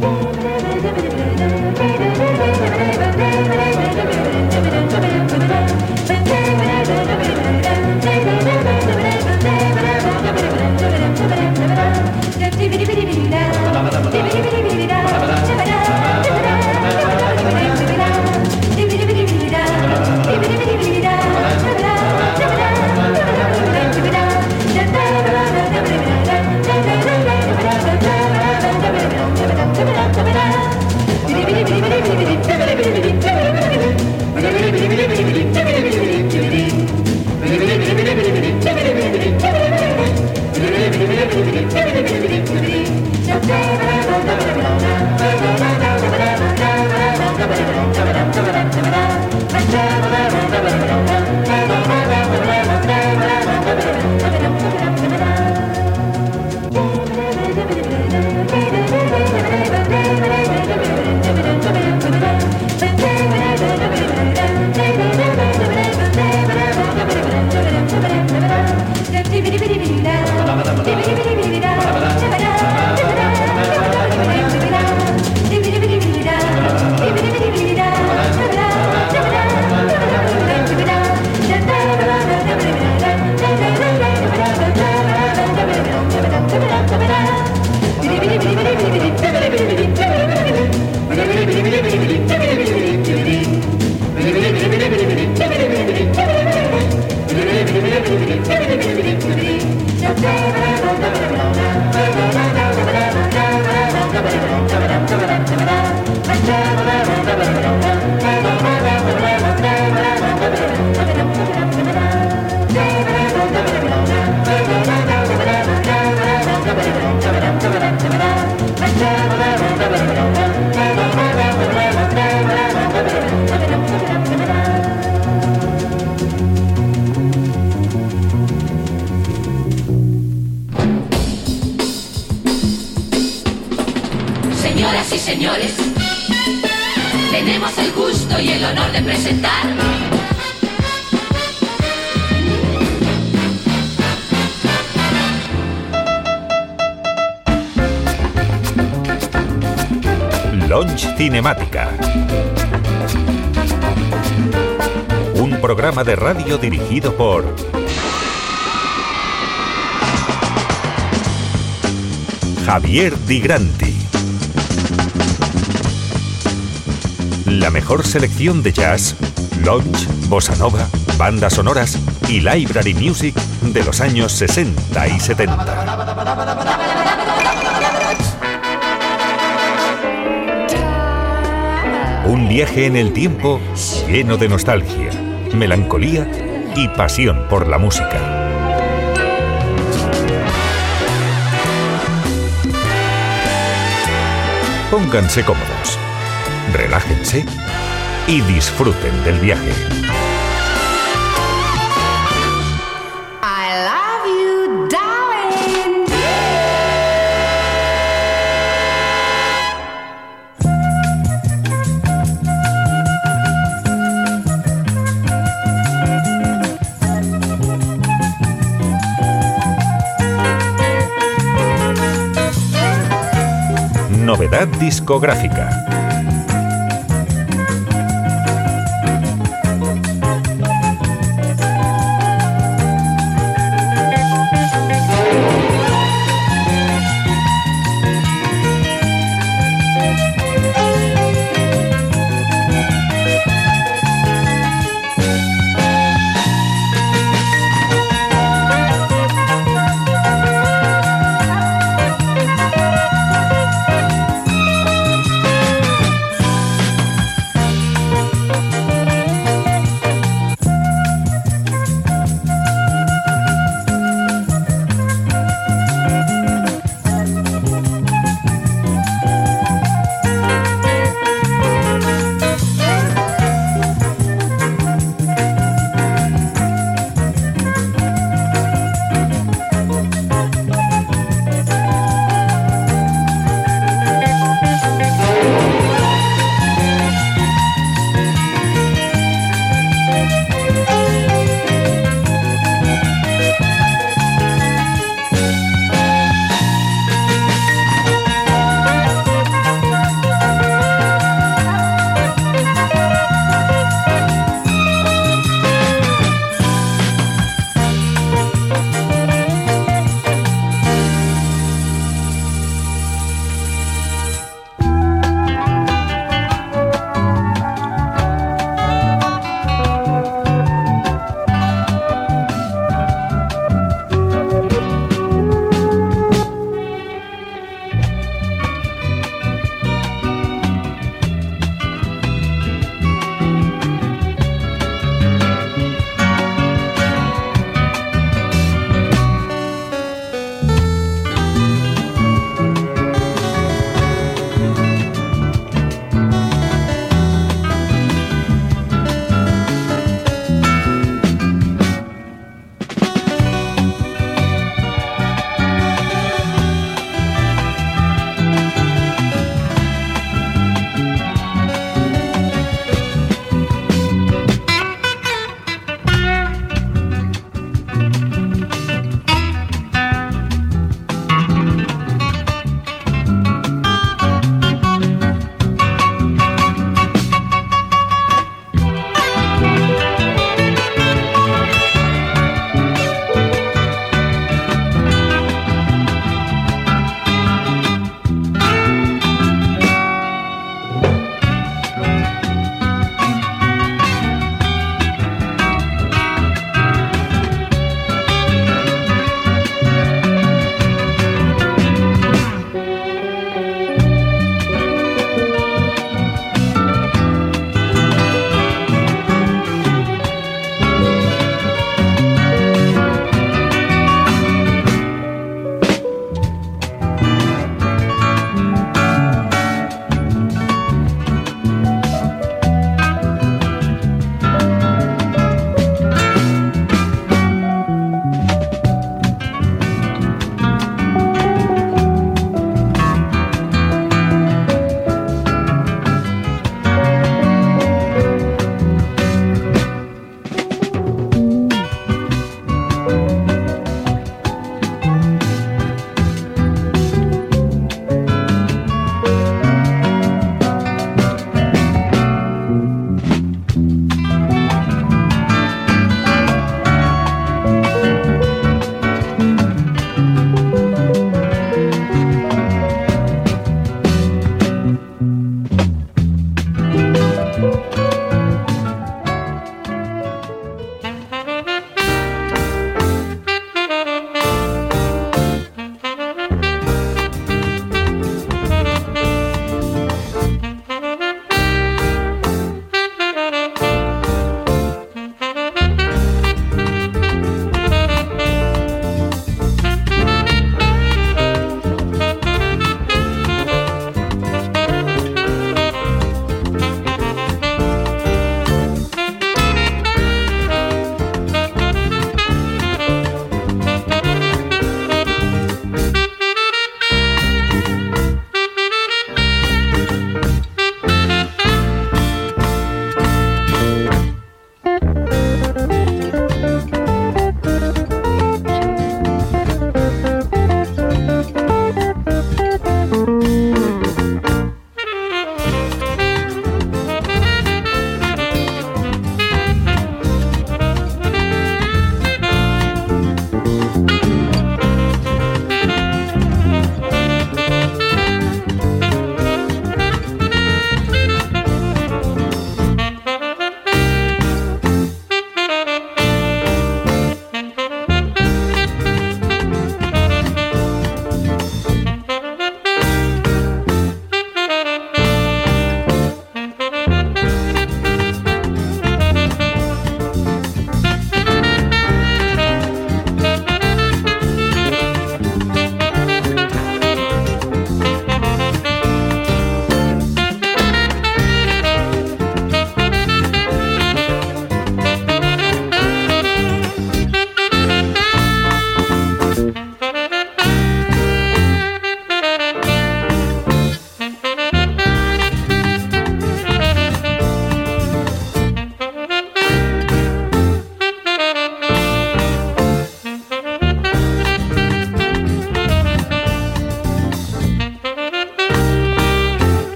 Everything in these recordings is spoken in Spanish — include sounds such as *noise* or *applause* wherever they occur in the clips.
Whoa. Cinemática. Un programa de radio dirigido por Javier Di Granti. La mejor selección de jazz, lounge, bossa nova, bandas sonoras y library music de los años 60 y 70. Un viaje en el tiempo lleno de nostalgia, melancolía y pasión por la música. Pónganse cómodos, relájense y disfruten del viaje. Discográfica.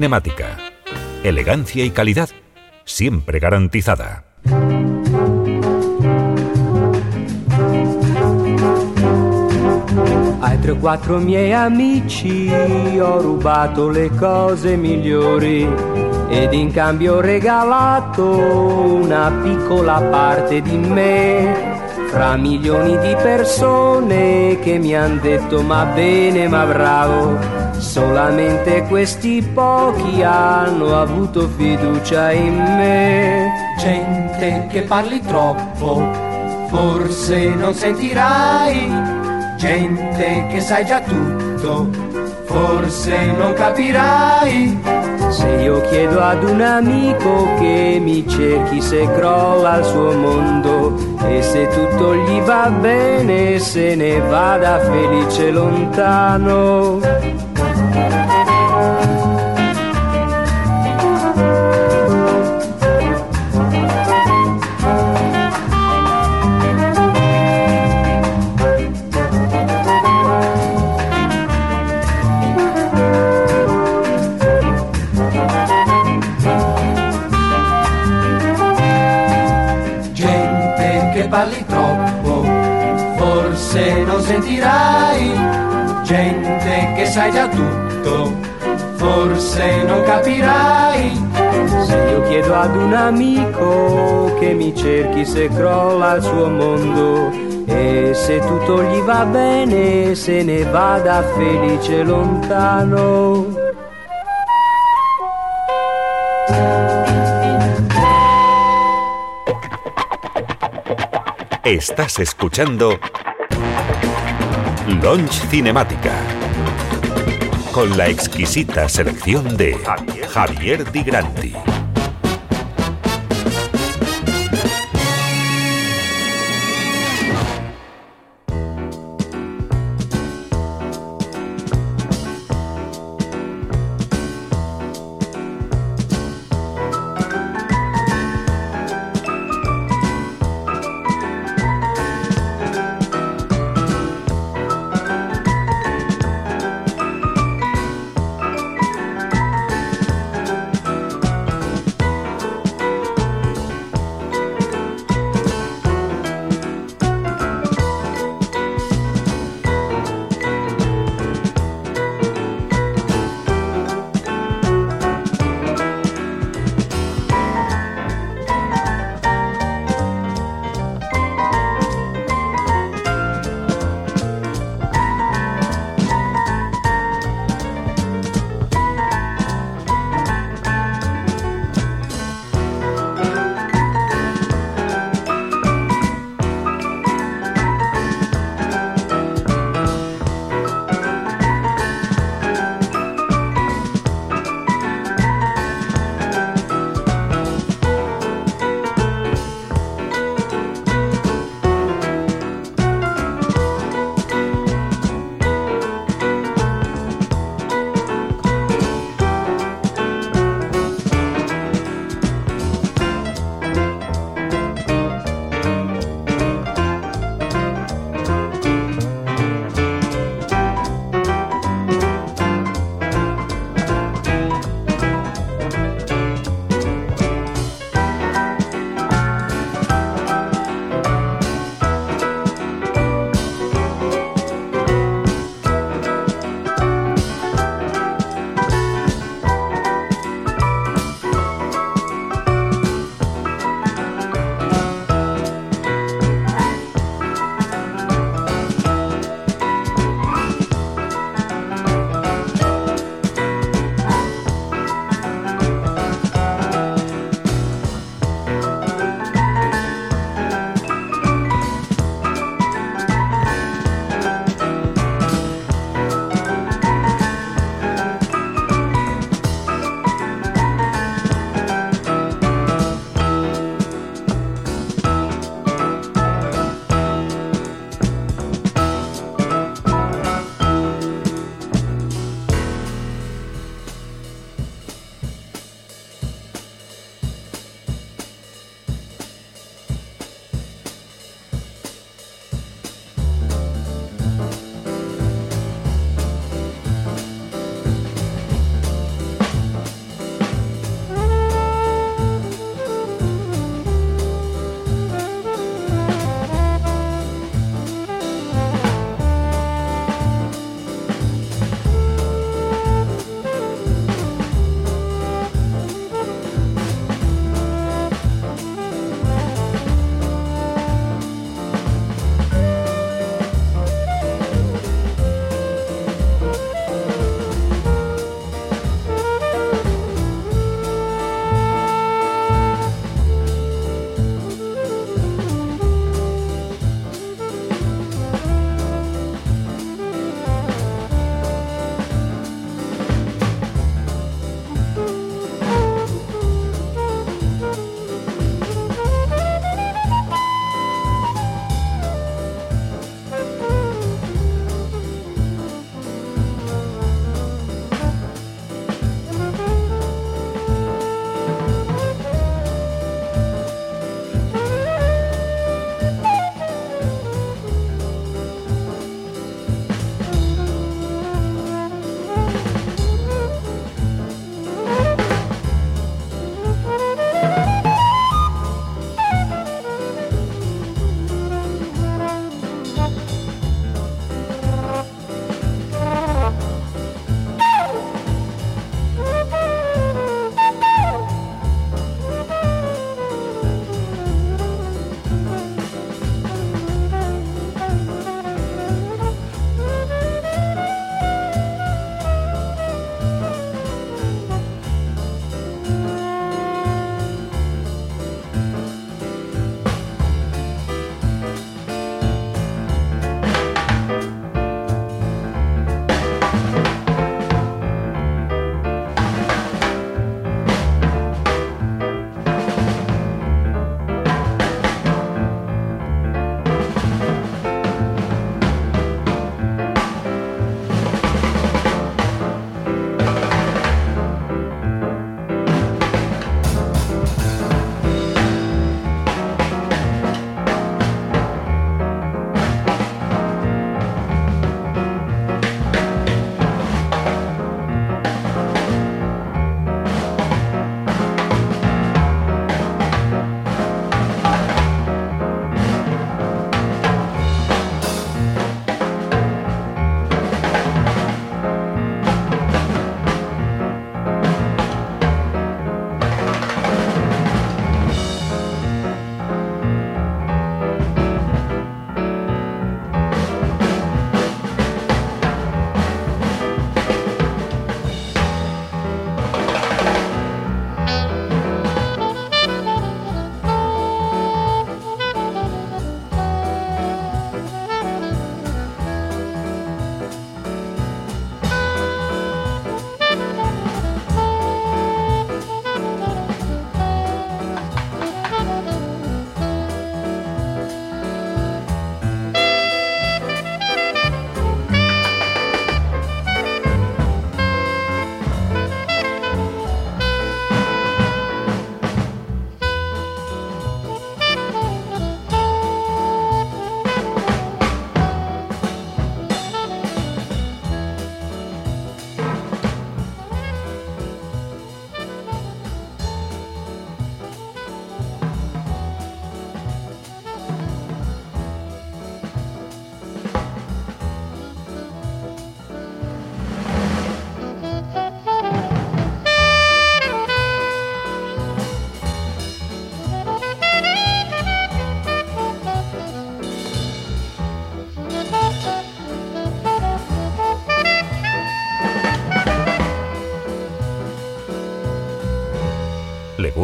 Cinemática. Elegancia y calidad siempre garantizada. Ai tre o quattro miei amici ho rubato le cose migliori ed in cambio ho regalato una piccola parte di me fra milioni di persone che mi han detto ma bene ma bravo, solamente questi pochi hanno avuto fiducia in me. Gente che parli troppo, forse non sentirai, gente che sai già tutto, forse non capirai se io chiedo ad un amico che mi cerchi se crolla il suo mondo e se tutto gli va bene se ne vada felice lontano. Sai già tutto, forse non capirai. Se io chiedo ad un amico che mi cerchi se crolla il suo mondo e se tutto gli va bene se ne vada felice lontano. Estás escuchando Launch Cinemática. Con la exquisita selección de Javier Di Granti.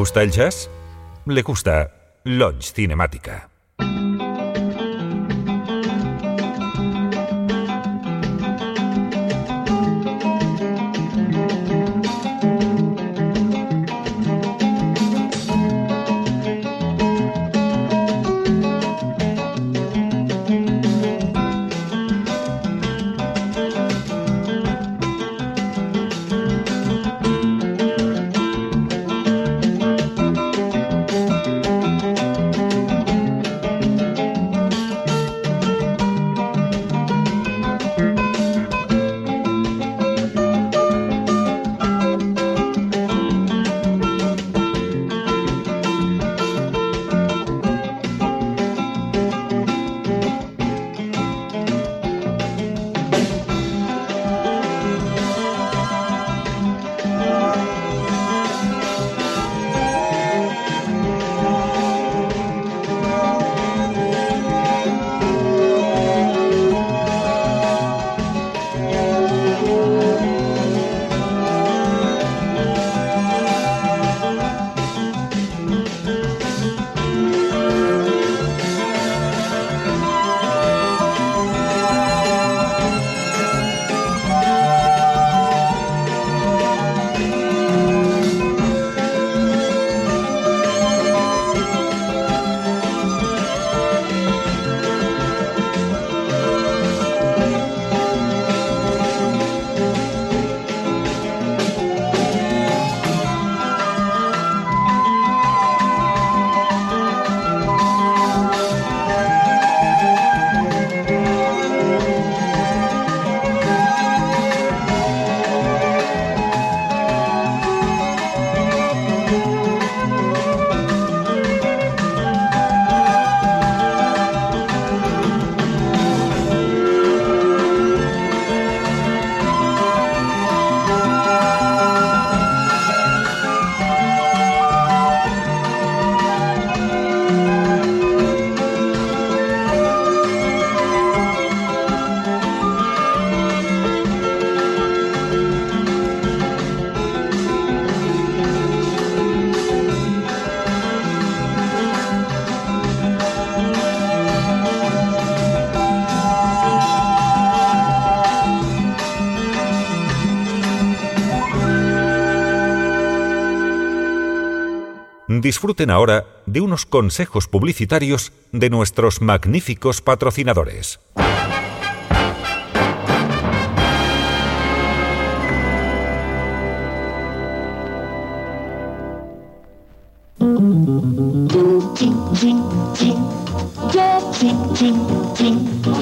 Gusta el jazz? Le gusta Lounge Cinemática. Disfruten ahora de unos consejos publicitarios de nuestros magníficos patrocinadores.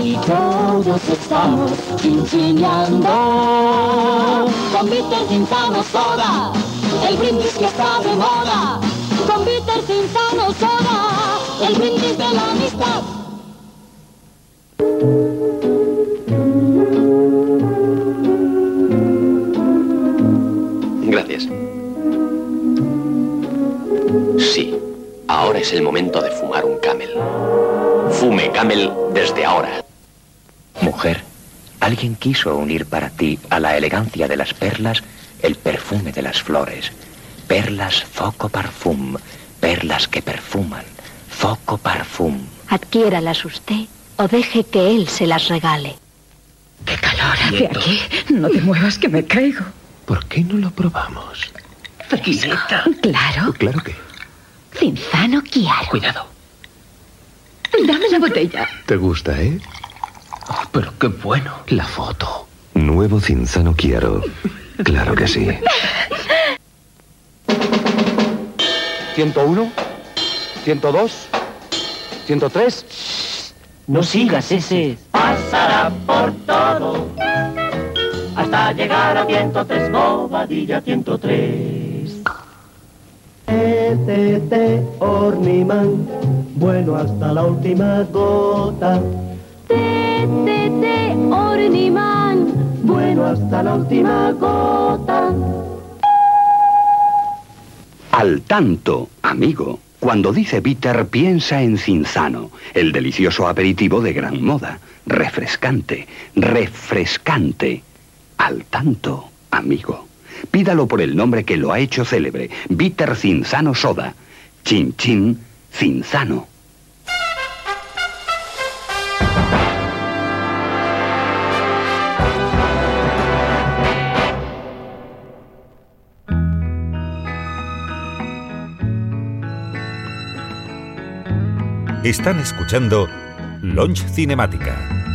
Y todos estamos chinchineando con Cinzano Soda, el brindis que está de moda Cinzano Soda, el brindis de la amistad. Gracias. Sí, ahora es el momento de fumar un camel. Fume camel desde ahora. Mujer, alguien quiso unir para ti a la elegancia de las perlas el perfume de las flores Perlas Foco Parfum, perlas que perfuman, Foco Parfum. Adquiéralas usted o deje que él se las regale. ¡Qué calor hace aquí! No te muevas que me caigo. ¿Por qué no lo probamos? Fresco. Claro. ¿Claro que? Cinzano Chiaro. Cuidado. Dame la botella. ¿Te gusta, eh? Oh, pero qué bueno. La foto. Nuevo Cinzano Chiaro. Claro que sí. *laughs* 101, 102, 103. No sigas ese. Pasará por todo hasta llegar a 103, Bobadilla 103. Tete Orniman, bueno hasta la última gota. Tete Orniman, bueno hasta la última gota. Al tanto, amigo. Cuando dice bitter, piensa en Cinzano, el delicioso aperitivo de gran moda. Refrescante, refrescante. Al tanto, amigo. Pídalo por el nombre que lo ha hecho célebre, Bitter Cinzano Soda. Chin Chin Cinzano. Están escuchando Launch Cinemática.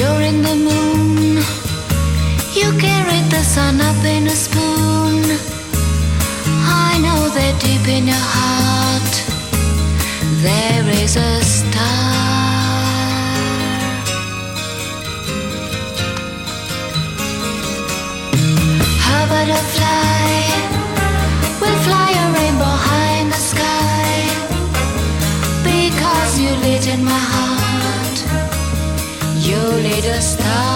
You're in the moon. You carry the sun up in a spoon. I know that deep in your heart there is a star. How about A fly? Just star.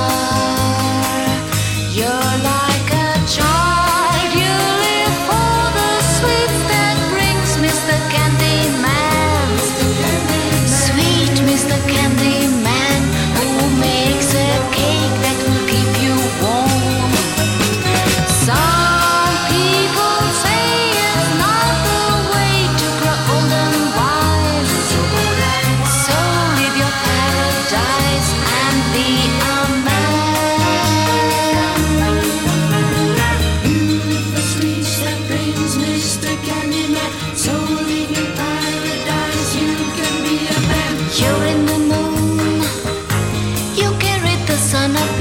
Sana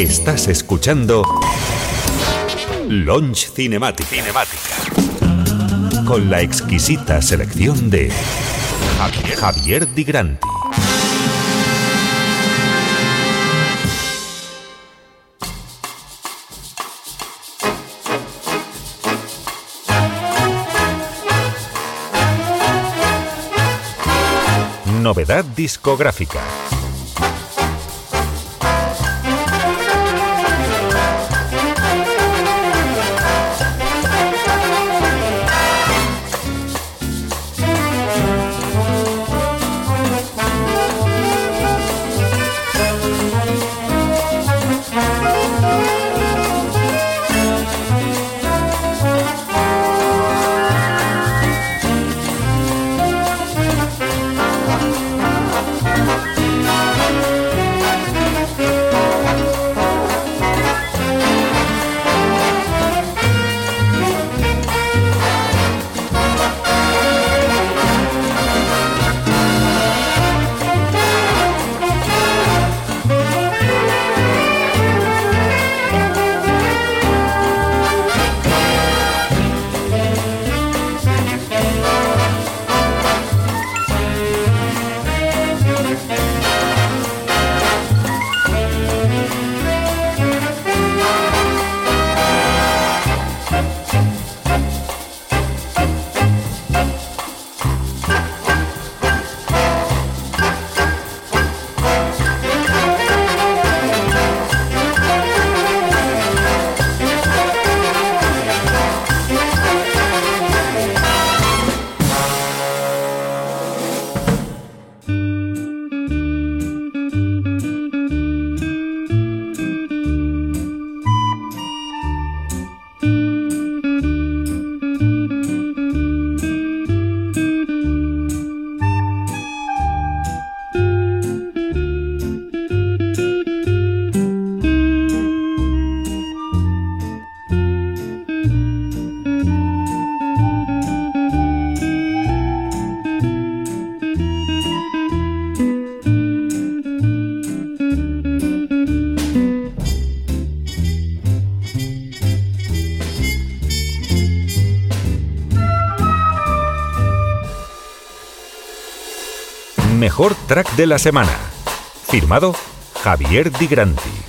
Estás escuchando Launch Cinematic. Cinemática. Con la exquisita selección de Javier, Javier Di Granti. Novedad discográfica. Track de la semana. Firmado Javier Di Granti.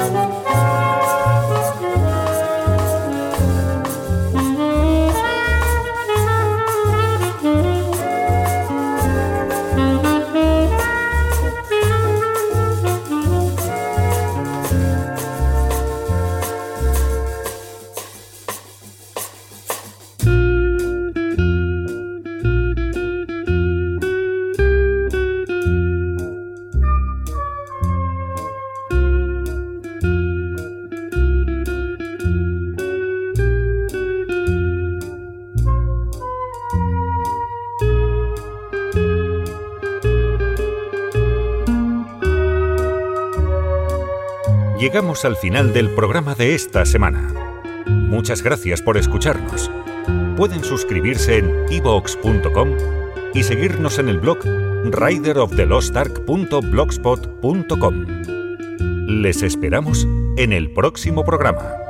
Música llegamos al final del programa de esta semana. Muchas gracias por escucharnos. Pueden suscribirse en ivox.com y seguirnos en el blog rideroftheLostArk.blogspot.com. Les esperamos en el próximo programa.